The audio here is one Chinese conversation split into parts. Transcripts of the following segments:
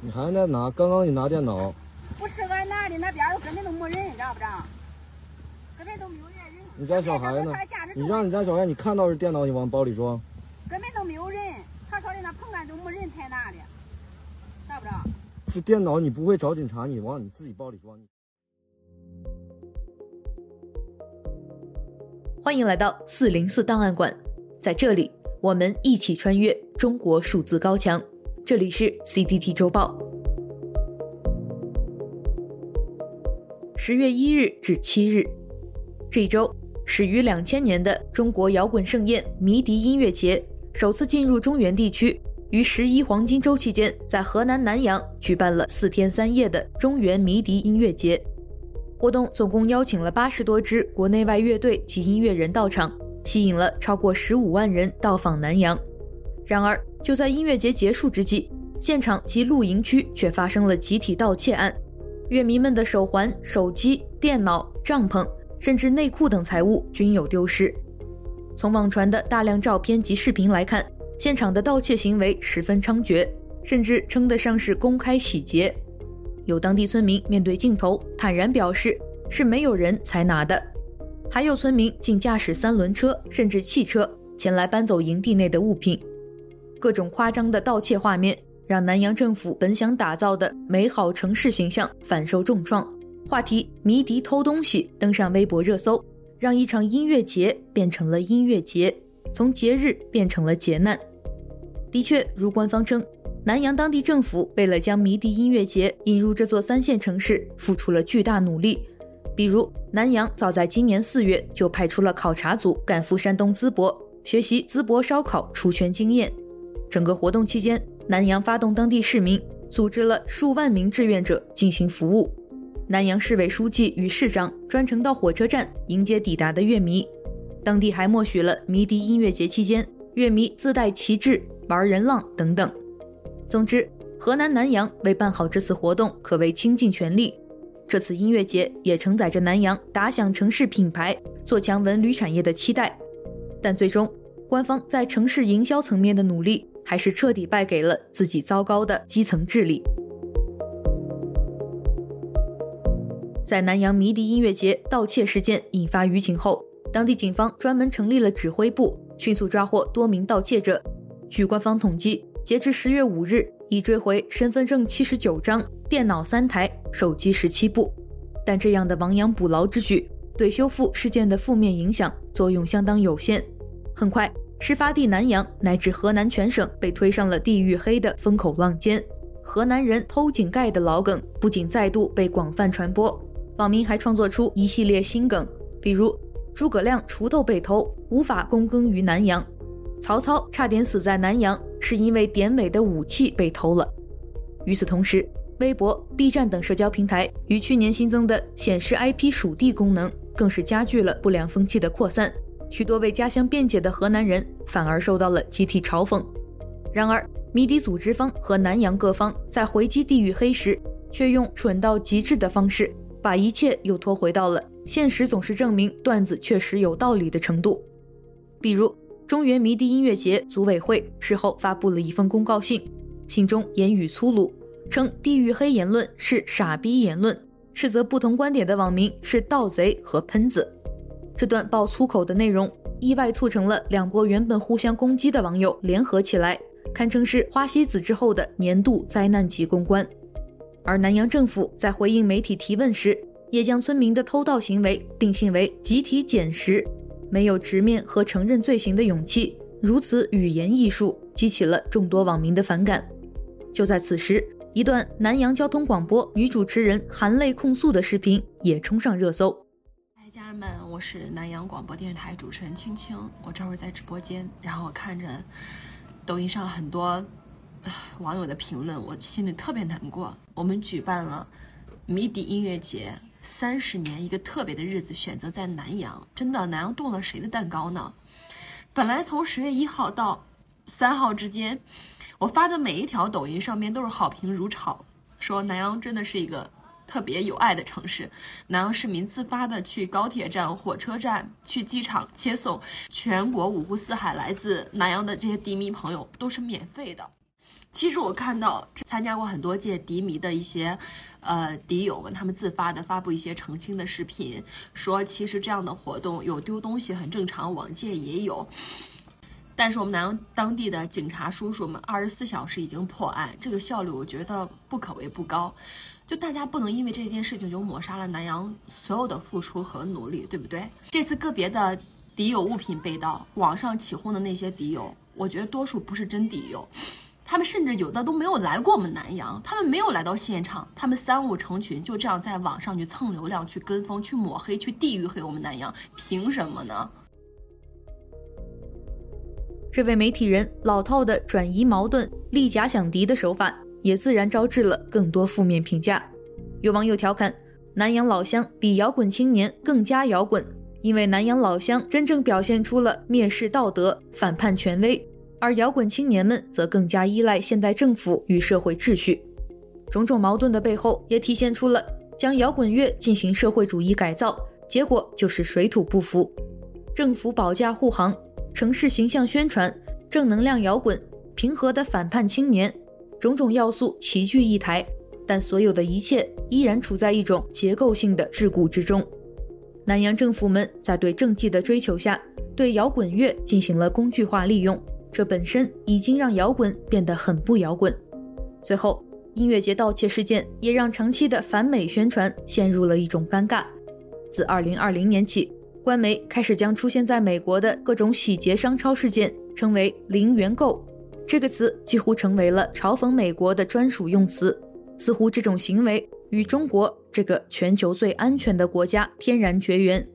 你还在拿？刚刚你拿电脑。不是俺拿的，那边都根本都没人，知道不知道？根本都没有人。你家小孩呢？你让你家小孩，你看到是电脑，你往包里装。根本都没有人，他说的那棚案都没人才拿的，知道不知道？是电脑，你不会找警察，你往你自己包里装。欢迎来到四零四档案馆，在这里，我们一起穿越中国数字高墙。这里是 CDT 周报。十月一日至七日，这一周始于两千年的中国摇滚盛宴迷笛音乐节首次进入中原地区，于十一黄金周期间，在河南南阳举办了四天三夜的中原迷笛音乐节。活动总共邀请了八十多支国内外乐队及音乐人到场，吸引了超过十五万人到访南阳。然而，就在音乐节结束之际，现场及露营区却发生了集体盗窃案，乐迷们的手环、手机、电脑、帐篷，甚至内裤等财物均有丢失。从网传的大量照片及视频来看，现场的盗窃行为十分猖獗，甚至称得上是公开洗劫。有当地村民面对镜头坦然表示，是没有人才拿的，还有村民竟驾驶三轮车甚至汽车前来搬走营地内的物品。各种夸张的盗窃画面，让南阳政府本想打造的美好城市形象反受重创。话题“迷笛偷东西”登上微博热搜，让一场音乐节变成了音乐节，从节日变成了劫难。的确，如官方称。南阳当地政府为了将迷笛音乐节引入这座三线城市，付出了巨大努力。比如，南阳早在今年四月就派出了考察组赶赴山东淄博，学习淄博烧烤出圈经验。整个活动期间，南阳发动当地市民，组织了数万名志愿者进行服务。南阳市委书记与市长专程到火车站迎接抵达的乐迷。当地还默许了迷笛音乐节期间乐迷自带旗帜、玩人浪等等。总之，河南南阳为办好这次活动，可谓倾尽全力。这次音乐节也承载着南阳打响城市品牌、做强文旅产业的期待。但最终，官方在城市营销层面的努力，还是彻底败给了自己糟糕的基层治理。在南阳迷笛音乐节盗窃事件引发舆情后，当地警方专门成立了指挥部，迅速抓获多名盗窃者。据官方统计，截至十月五日，已追回身份证七十九张、电脑三台、手机十七部。但这样的亡羊补牢之举，对修复事件的负面影响作用相当有限。很快，事发地南阳乃至河南全省被推上了地域黑的风口浪尖。河南人偷井盖的老梗不仅再度被广泛传播，网民还创作出一系列新梗，比如诸葛亮锄头被偷，无法躬耕于南阳。曹操差点死在南阳，是因为典韦的武器被偷了。与此同时，微博、B 站等社交平台与去年新增的显示 IP 属地功能，更是加剧了不良风气的扩散。许多为家乡辩解的河南人反而受到了集体嘲讽。然而，迷笛组织方和南阳各方在回击地域黑时，却用蠢到极致的方式，把一切又拖回到了现实总是证明段子确实有道理的程度。比如。中原迷笛音乐节组委会事后发布了一份公告信，信中言语粗鲁，称地域黑言论是傻逼言论，斥责不同观点的网民是盗贼和喷子。这段爆粗口的内容意外促成了两波原本互相攻击的网友联合起来，堪称是花西子之后的年度灾难级公关。而南阳政府在回应媒体提问时，也将村民的偷盗行为定性为集体捡拾。没有直面和承认罪行的勇气，如此语言艺术激起了众多网民的反感。就在此时，一段南阳交通广播女主持人含泪控诉的视频也冲上热搜。们，我是南阳广播电视台主持人青青，我这会儿在直播间，然后我看着抖音上很多网友的评论，我心里特别难过。我们举办了迷笛音乐节。三十年一个特别的日子，选择在南阳，真的，南阳动了谁的蛋糕呢？本来从十月一号到三号之间，我发的每一条抖音上面都是好评如潮，说南阳真的是一个特别有爱的城市。南阳市民自发的去高铁站、火车站、去机场接送全国五湖四海来自南阳的这些笛迷朋友，都是免费的。其实我看到参加过很多届迪迷的一些，呃，迪友们他们自发的发布一些澄清的视频，说其实这样的活动有丢东西很正常，往届也有。但是我们南阳当地的警察叔叔们二十四小时已经破案，这个效率我觉得不可谓不高。就大家不能因为这件事情就抹杀了南阳所有的付出和努力，对不对？这次个别的敌友物品被盗，网上起哄的那些敌友，我觉得多数不是真敌友。他们甚至有的都没有来过我们南阳，他们没有来到现场，他们三五成群就这样在网上去蹭流量、去跟风、去抹黑、去地域黑我们南阳，凭什么呢？这位媒体人老套的转移矛盾、立假想敌的手法，也自然招致了更多负面评价。有网友调侃：“南阳老乡比摇滚青年更加摇滚，因为南阳老乡真正表现出了蔑视道德、反叛权威。”而摇滚青年们则更加依赖现代政府与社会秩序，种种矛盾的背后，也体现出了将摇滚乐进行社会主义改造，结果就是水土不服。政府保驾护航，城市形象宣传，正能量摇滚，平和的反叛青年，种种要素齐聚一台，但所有的一切依然处在一种结构性的桎梏之中。南阳政府们在对政绩的追求下，对摇滚乐进行了工具化利用。这本身已经让摇滚变得很不摇滚。最后，音乐节盗窃事件也让长期的反美宣传陷入了一种尴尬。自2020年起，官媒开始将出现在美国的各种洗劫商超事件称为“零元购”，这个词几乎成为了嘲讽美国的专属用词。似乎这种行为与中国这个全球最安全的国家天然绝缘。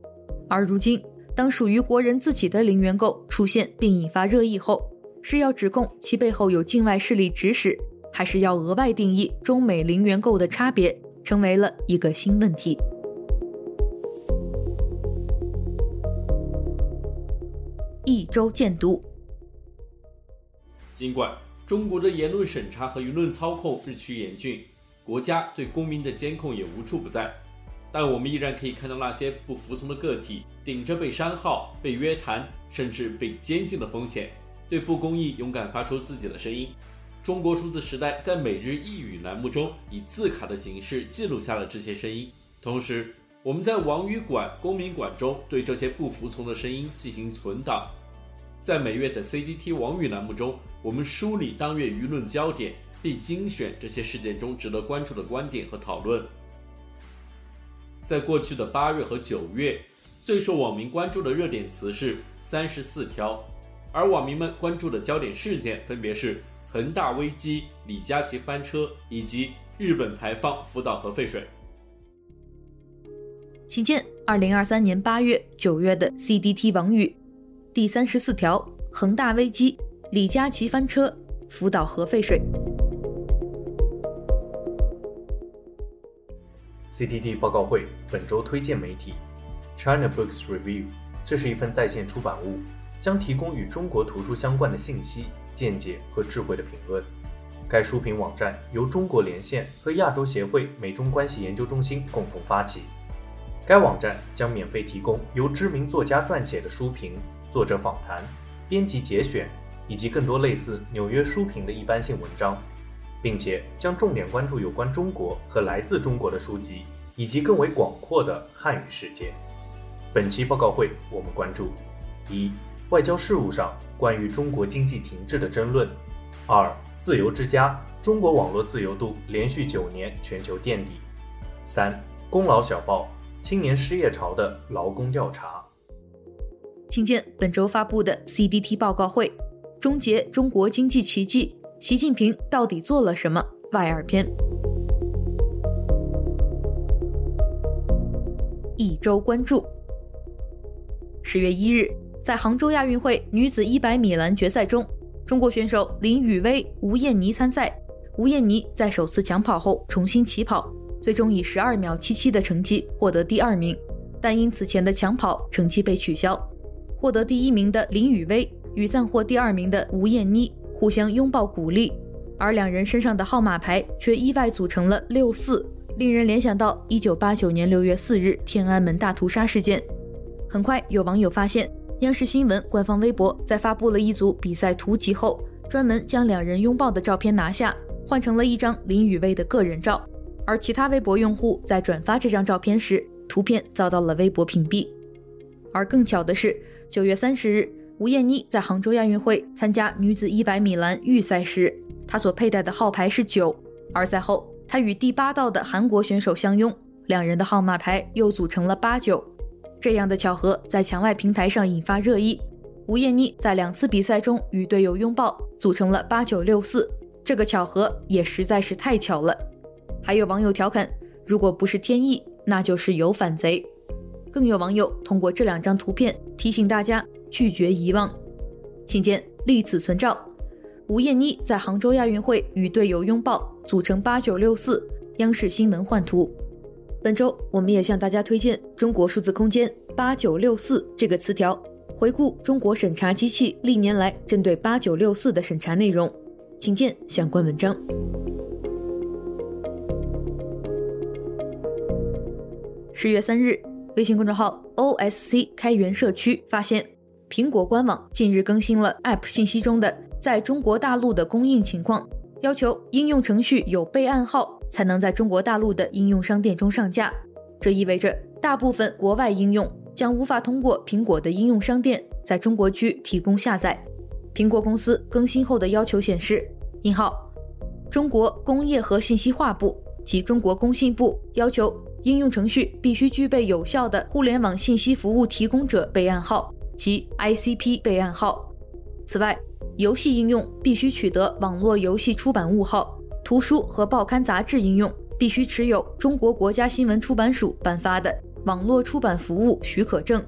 而如今，当属于国人自己的“零元购”出现并引发热议后，是要指控其背后有境外势力指使，还是要额外定义中美零元购的差别，成为了一个新问题。一周见读。尽管中国的言论审查和舆论操控日趋严峻，国家对公民的监控也无处不在，但我们依然可以看到那些不服从的个体顶着被删号、被约谈，甚至被监禁的风险。对不公义勇敢发出自己的声音。中国数字时代在每日一语栏目中以字卡的形式记录下了这些声音，同时我们在网语馆、公民馆中对这些不服从的声音进行存档。在每月的 CDT 网语栏目中，我们梳理当月舆论焦点，并精选这些事件中值得关注的观点和讨论。在过去的八月和九月，最受网民关注的热点词是三十四条。而网民们关注的焦点事件分别是恒大危机、李佳琦翻车以及日本排放福岛核废水。请见二零二三年八月、九月的 CDT 网语，第三十四条：恒大危机、李佳琦翻车、福岛核废水。CDT 报告会本周推荐媒体 China Books Review，这是一份在线出版物。将提供与中国图书相关的信息、见解和智慧的评论。该书评网站由中国连线和亚洲协会美中关系研究中心共同发起。该网站将免费提供由知名作家撰写的书评、作者访谈、编辑节选以及更多类似纽约书评的一般性文章，并且将重点关注有关中国和来自中国的书籍，以及更为广阔的汉语世界。本期报告会，我们关注一。外交事务上关于中国经济停滞的争论。二、自由之家，中国网络自由度连续九年全球垫底。三、功劳小报，青年失业潮的劳工调查。请见本周发布的 CDT 报告会：终结中国经济奇迹，习近平到底做了什么？外二篇。一周关注。十月一日。在杭州亚运会女子一百米栏决赛中，中国选手林雨薇、吴艳妮参赛。吴艳妮在首次抢跑后重新起跑，最终以十二秒七七的成绩获得第二名，但因此前的抢跑成绩被取消。获得第一名的林雨薇与暂获第二名的吴艳妮互相拥抱鼓励，而两人身上的号码牌却意外组成了六四，令人联想到一九八九年六月四日天安门大屠杀事件。很快有网友发现。央视新闻官方微博在发布了一组比赛图集后，专门将两人拥抱的照片拿下，换成了一张林雨薇的个人照。而其他微博用户在转发这张照片时，图片遭到了微博屏蔽。而更巧的是，九月三十日，吴艳妮在杭州亚运会参加女子一百米栏预赛时，她所佩戴的号牌是九，而赛后她与第八道的韩国选手相拥，两人的号码牌又组成了八九。这样的巧合在墙外平台上引发热议。吴艳妮在两次比赛中与队友拥抱，组成了八九六四，这个巧合也实在是太巧了。还有网友调侃：“如果不是天意，那就是有反贼。”更有网友通过这两张图片提醒大家拒绝遗忘。请见历此存照：吴艳妮在杭州亚运会与队友拥抱，组成八九六四。央视新闻换图。本周我们也向大家推荐中国数字空间“八九六四”这个词条，回顾中国审查机器历年来针对“八九六四”的审查内容。请见相关文章。十月三日，微信公众号 OSC 开源社区发现，苹果官网近日更新了 App 信息中的在中国大陆的供应情况，要求应用程序有备案号才能在中国大陆的应用商店中上架。这意味着大部分国外应用将无法通过苹果的应用商店在中国区提供下载。苹果公司更新后的要求显示，引号，中国工业和信息化部及中国工信部要求。应用程序必须具备有效的互联网信息服务提供者备案号及 ICP 备案号。此外，游戏应用必须取得网络游戏出版物号；图书和报刊杂志应用必须持有中国国家新闻出版署颁发的网络出版服务许可证；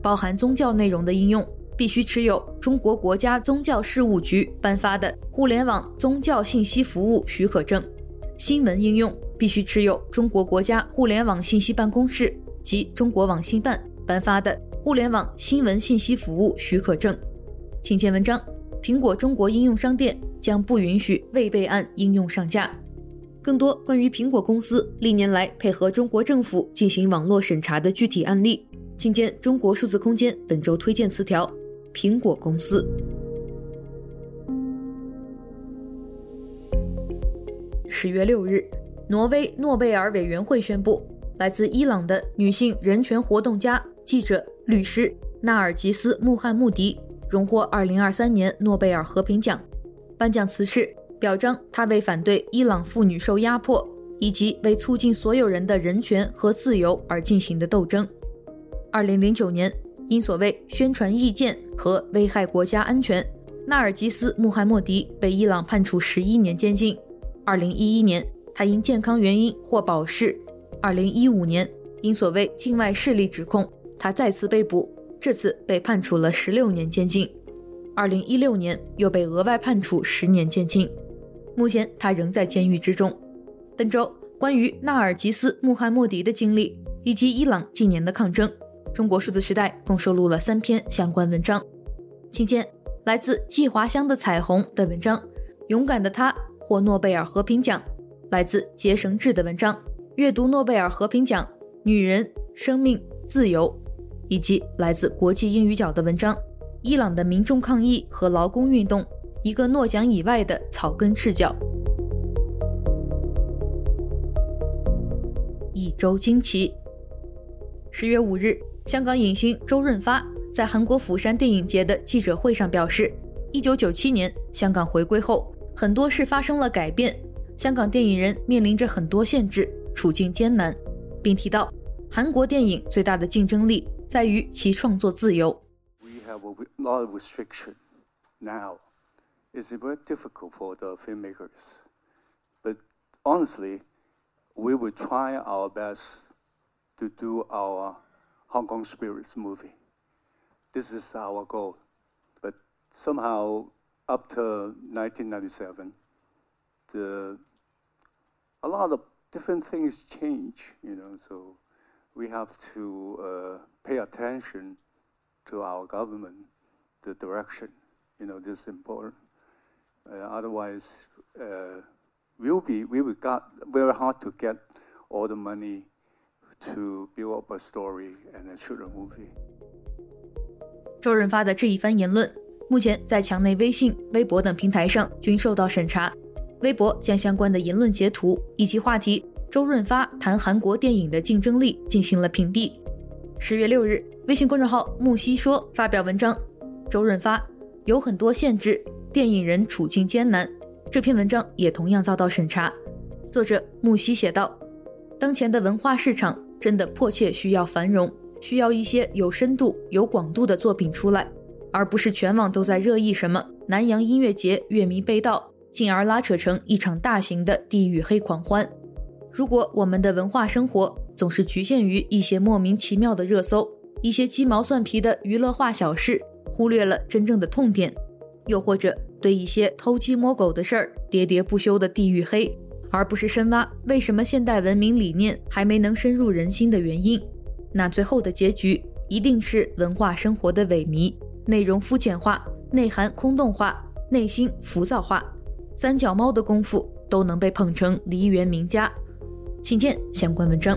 包含宗教内容的应用必须持有中国国家宗教事务局颁发的互联网宗教信息服务许可证；新闻应用。必须持有中国国家互联网信息办公室及中国网信办颁发的互联网新闻信息服务许可证。请见文章：苹果中国应用商店将不允许未备案应用上架。更多关于苹果公司历年来配合中国政府进行网络审查的具体案例，请见中国数字空间本周推荐词条：苹果公司。十月六日。挪威诺贝尔委员会宣布，来自伊朗的女性人权活动家、记者、律师纳尔吉斯·穆罕默迪荣获2023年诺贝尔和平奖。颁奖词是表彰他为反对伊朗妇女受压迫以及为促进所有人的人权和自由而进行的斗争。2009年，因所谓宣传意见和危害国家安全，纳尔吉斯·穆罕默迪被伊朗判处十一年监禁。2011年。他因健康原因获保释。二零一五年，因所谓境外势力指控，他再次被捕，这次被判处了十六年监禁。二零一六年又被额外判处十年监禁。目前他仍在监狱之中。本周关于纳尔吉斯·穆罕默迪的经历以及伊朗近年的抗争，中国数字时代共收录了三篇相关文章。请见来自季华香的彩虹的文章《勇敢的她获诺贝尔和平奖》。来自结绳志的文章，阅读诺贝尔和平奖，女人、生命、自由，以及来自国际英语角的文章，伊朗的民众抗议和劳工运动，一个诺奖以外的草根视角。一周惊奇。十月五日，香港影星周润发在韩国釜山电影节的记者会上表示，一九九七年香港回归后，很多事发生了改变。香港电影人面临着很多限制，处境艰难，并提到韩国电影最大的竞争力在于其创作自由。We have a lot of restriction now. It's very difficult for the filmmakers, but honestly, we will try our best to do our Hong Kong spirits movie. This is our goal. But somehow, after 1997, the a lot of different things change, you know, so we have to uh, pay attention to our government, the direction, you know, this is important. Uh, otherwise, uh, we'll be, we will got very hard to get all the money to build up a story and then shoot a movie. 周润发的这一番言论， 目前在墙内微信、微博等平台上均受到审查。微博将相关的言论截图以及话题“ 周润发谈韩国电影的竞争力”进行了屏蔽。十月六日，微信公众号木西说发表文章：“周润发有很多限制，电影人处境艰难。”这篇文章也同样遭到审查。作者木西写道：“当前的文化市场真的迫切需要繁荣，需要一些有深度、有广度的作品出来，而不是全网都在热议什么南洋音乐节乐迷被盗。”进而拉扯成一场大型的地域黑狂欢。如果我们的文化生活总是局限于一些莫名其妙的热搜、一些鸡毛蒜皮的娱乐化小事，忽略了真正的痛点，又或者对一些偷鸡摸狗的事儿喋喋不休的地域黑，而不是深挖为什么现代文明理念还没能深入人心的原因，那最后的结局一定是文化生活的萎靡，内容肤浅化，内涵空洞化，内心浮躁化。三脚猫的功夫都能被捧成梨园名家，请见相关文章。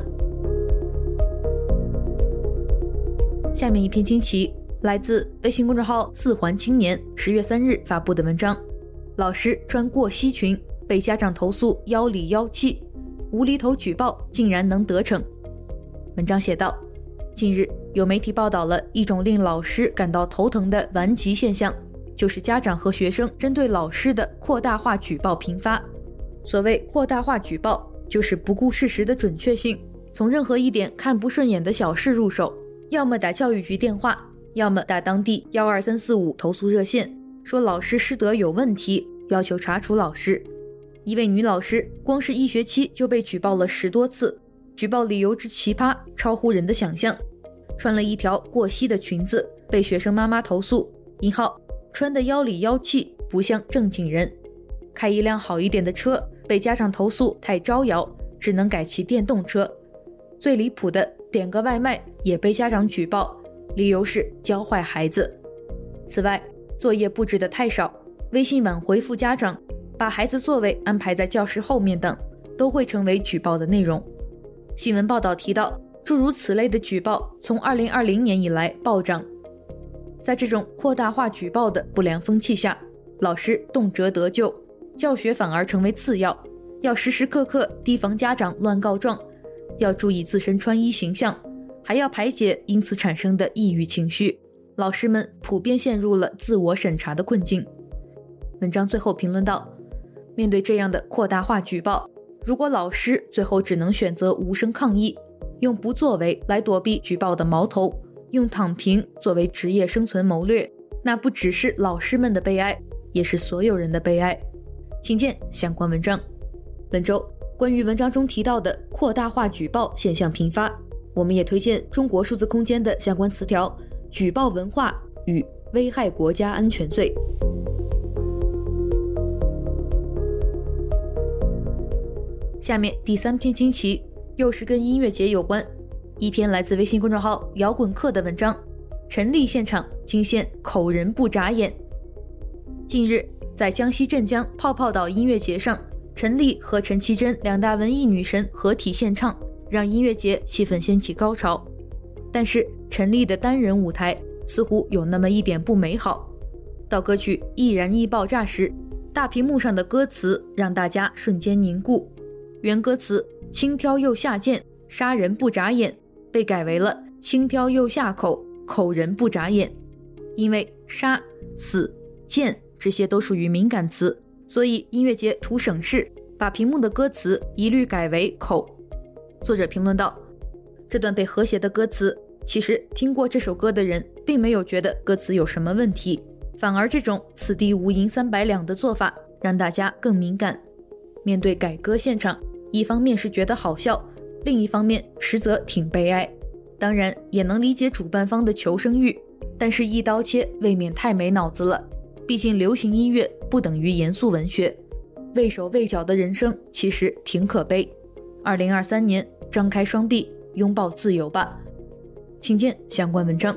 下面一篇惊奇来自微信公众号“四环青年”十月三日发布的文章：老师穿过膝裙被家长投诉妖里妖气，无厘头举报竟然能得逞。文章写道：近日有媒体报道了一种令老师感到头疼的顽疾现象。就是家长和学生针对老师的扩大化举报频发。所谓扩大化举报，就是不顾事实的准确性，从任何一点看不顺眼的小事入手，要么打教育局电话，要么打当地幺二三四五投诉热线，说老师师德有问题，要求查处老师。一位女老师光是一学期就被举报了十多次，举报理由之奇葩，超乎人的想象。穿了一条过膝的裙子，被学生妈妈投诉。引号。穿的妖里妖气，不像正经人；开一辆好一点的车，被家长投诉太招摇，只能改骑电动车。最离谱的，点个外卖也被家长举报，理由是教坏孩子。此外，作业布置的太少，微信晚回复家长，把孩子座位安排在教室后面等，都会成为举报的内容。新闻报道提到，诸如此类的举报，从二零二零年以来暴涨。在这种扩大化举报的不良风气下，老师动辄得咎，教学反而成为次要，要时时刻刻提防家长乱告状，要注意自身穿衣形象，还要排解因此产生的抑郁情绪。老师们普遍陷入了自我审查的困境。文章最后评论道：面对这样的扩大化举报，如果老师最后只能选择无声抗议，用不作为来躲避举报的矛头。用躺平作为职业生存谋略，那不只是老师们的悲哀，也是所有人的悲哀。请见相关文章。本周关于文章中提到的扩大化举报现象频发，我们也推荐中国数字空间的相关词条：举报文化与危害国家安全罪。下面第三篇惊奇，又是跟音乐节有关。一篇来自微信公众号“摇滚客”的文章，陈粒现场惊现口人不眨眼。近日，在江西镇江泡泡岛音乐节上，陈丽和陈绮贞两大文艺女神合体献唱，让音乐节气氛掀起高潮。但是，陈丽的单人舞台似乎有那么一点不美好。到歌曲《易燃易爆炸》时，大屏幕上的歌词让大家瞬间凝固。原歌词“轻佻又下贱，杀人不眨眼”。被改为了轻佻又下口，口人不眨眼。因为杀、死、贱这些都属于敏感词，所以音乐节图省事，把屏幕的歌词一律改为口。作者评论道：“这段被和谐的歌词，其实听过这首歌的人并没有觉得歌词有什么问题，反而这种此地无银三百两的做法让大家更敏感。面对改歌现场，一方面是觉得好笑。”另一方面，实则挺悲哀。当然，也能理解主办方的求生欲，但是一刀切未免太没脑子了。毕竟，流行音乐不等于严肃文学。畏手畏脚的人生其实挺可悲。二零二三年，张开双臂，拥抱自由吧。请见相关文章。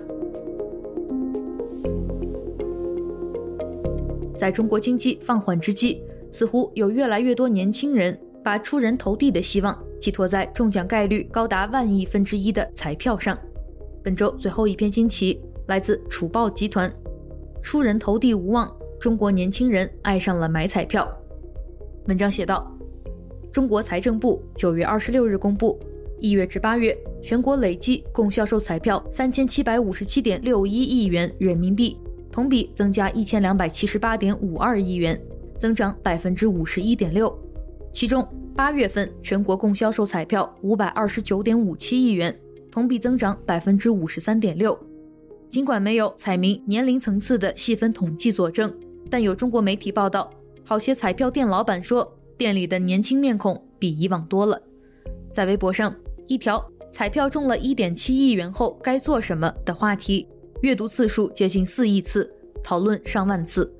在中国经济放缓之际，似乎有越来越多年轻人把出人头地的希望。寄托在中奖概率高达万亿分之一的彩票上。本周最后一篇惊奇来自楚报集团。出人头地无望，中国年轻人爱上了买彩票。文章写道：中国财政部九月二十六日公布，一月至八月全国累计共销售彩票三千七百五十七点六一亿元人民币，同比增加一千两百七十八点五二亿元，增长百分之五十一点六。其中八月份全国共销售彩票五百二十九点五七亿元，同比增长百分之五十三点六。尽管没有彩民年龄层次的细分统计佐证，但有中国媒体报道，好些彩票店老板说，店里的年轻面孔比以往多了。在微博上，一条彩票中了一点七亿元后该做什么的话题，阅读次数接近四亿次，讨论上万次。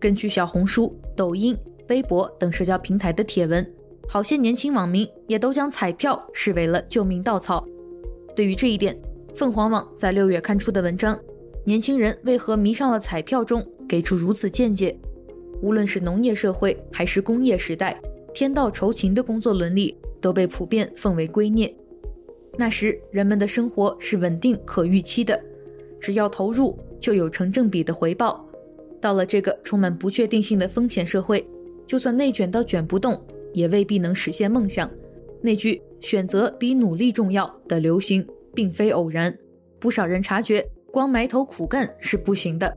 根据小红书、抖音、微博等社交平台的帖文，好些年轻网民也都将彩票视为了救命稻草。对于这一点，凤凰网在六月刊出的文章《年轻人为何迷上了彩票》中给出如此见解：无论是农业社会还是工业时代，天道酬勤的工作伦理都被普遍奉为圭臬。那时人们的生活是稳定可预期的，只要投入就有成正比的回报。到了这个充满不确定性的风险社会，就算内卷到卷不动，也未必能实现梦想。那句“选择比努力重要”的流行。并非偶然，不少人察觉光埋头苦干是不行的。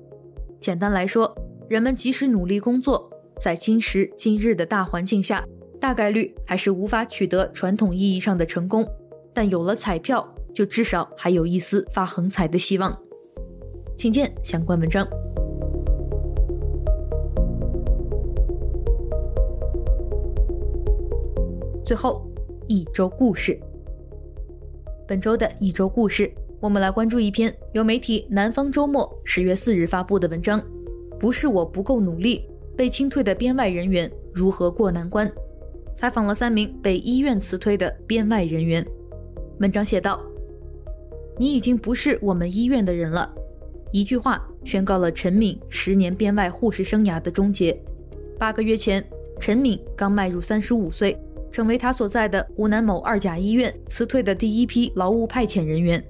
简单来说，人们即使努力工作，在今时今日的大环境下，大概率还是无法取得传统意义上的成功。但有了彩票，就至少还有一丝发横财的希望。请见相关文章。最后，一周故事。本周的一周故事，我们来关注一篇由媒体南方周末十月四日发布的文章。不是我不够努力，被清退的编外人员如何过难关？采访了三名被医院辞退的编外人员。文章写道：“你已经不是我们医院的人了。”一句话宣告了陈敏十年编外护士生涯的终结。八个月前，陈敏刚迈入三十五岁。成为他所在的湖南某二甲医院辞退的第一批劳务派遣人员。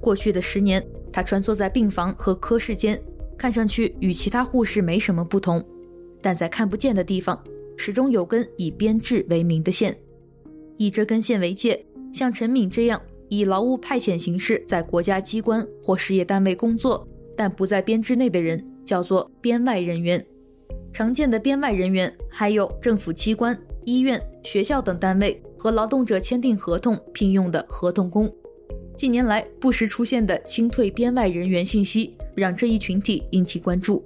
过去的十年，他穿梭在病房和科室间，看上去与其他护士没什么不同，但在看不见的地方，始终有根以编制为名的线。以这根线为界，像陈敏这样以劳务派遣形式在国家机关或事业单位工作，但不在编制内的人，叫做编外人员。常见的编外人员还有政府机关、医院。学校等单位和劳动者签订合同聘用的合同工，近年来不时出现的清退编外人员信息，让这一群体引起关注。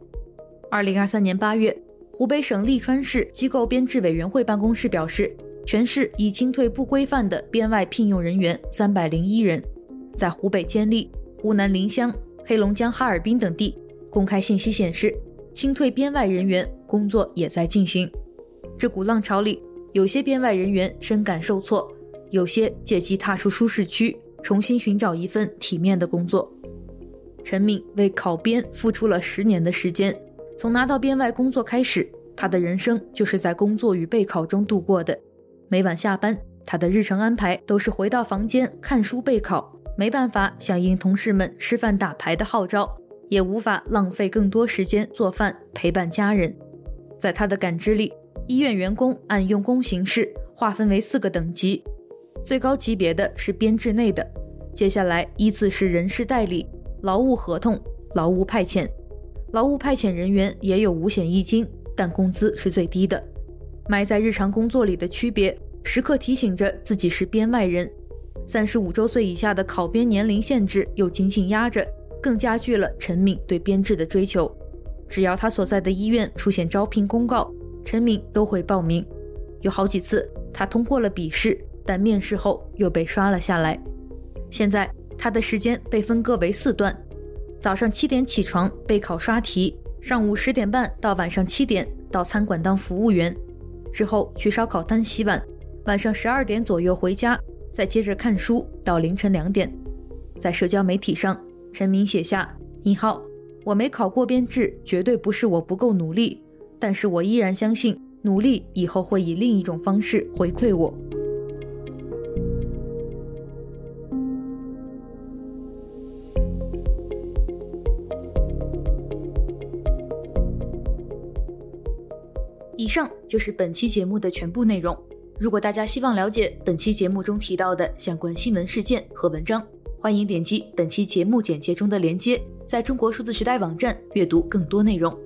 二零二三年八月，湖北省利川市机构编制委员会办公室表示，全市已清退不规范的编外聘用人员三百零一人，在湖北监利、湖南临湘、黑龙江哈尔滨等地，公开信息显示，清退编外人员工作也在进行。这股浪潮里。有些编外人员深感受挫，有些借机踏出舒适区，重新寻找一份体面的工作。陈敏为考编付出了十年的时间，从拿到编外工作开始，他的人生就是在工作与备考中度过的。每晚下班，他的日程安排都是回到房间看书备考，没办法响应同事们吃饭打牌的号召，也无法浪费更多时间做饭陪伴家人。在他的感知里。医院员工按用工形式划分为四个等级，最高级别的是编制内的，接下来依次是人事代理、劳务合同、劳务派遣。劳务派遣人员也有五险一金，但工资是最低的。埋在日常工作里的区别，时刻提醒着自己是编外人。三十五周岁以下的考编年龄限制又紧紧压着，更加剧了陈敏对编制的追求。只要他所在的医院出现招聘公告，陈敏都会报名，有好几次他通过了笔试，但面试后又被刷了下来。现在他的时间被分割为四段：早上七点起床备考刷题，上午十点半到晚上七点到餐馆当服务员，之后去烧烤摊洗碗，晚上十二点左右回家，再接着看书到凌晨两点。在社交媒体上，陈敏写下：“引号，我没考过编制，绝对不是我不够努力。”但是我依然相信努力以后会以另一种方式回馈我。以上就是本期节目的全部内容。如果大家希望了解本期节目中提到的相关新闻事件和文章欢迎点击本期节目简介中的链接在中国数字时代网站阅读更多内容。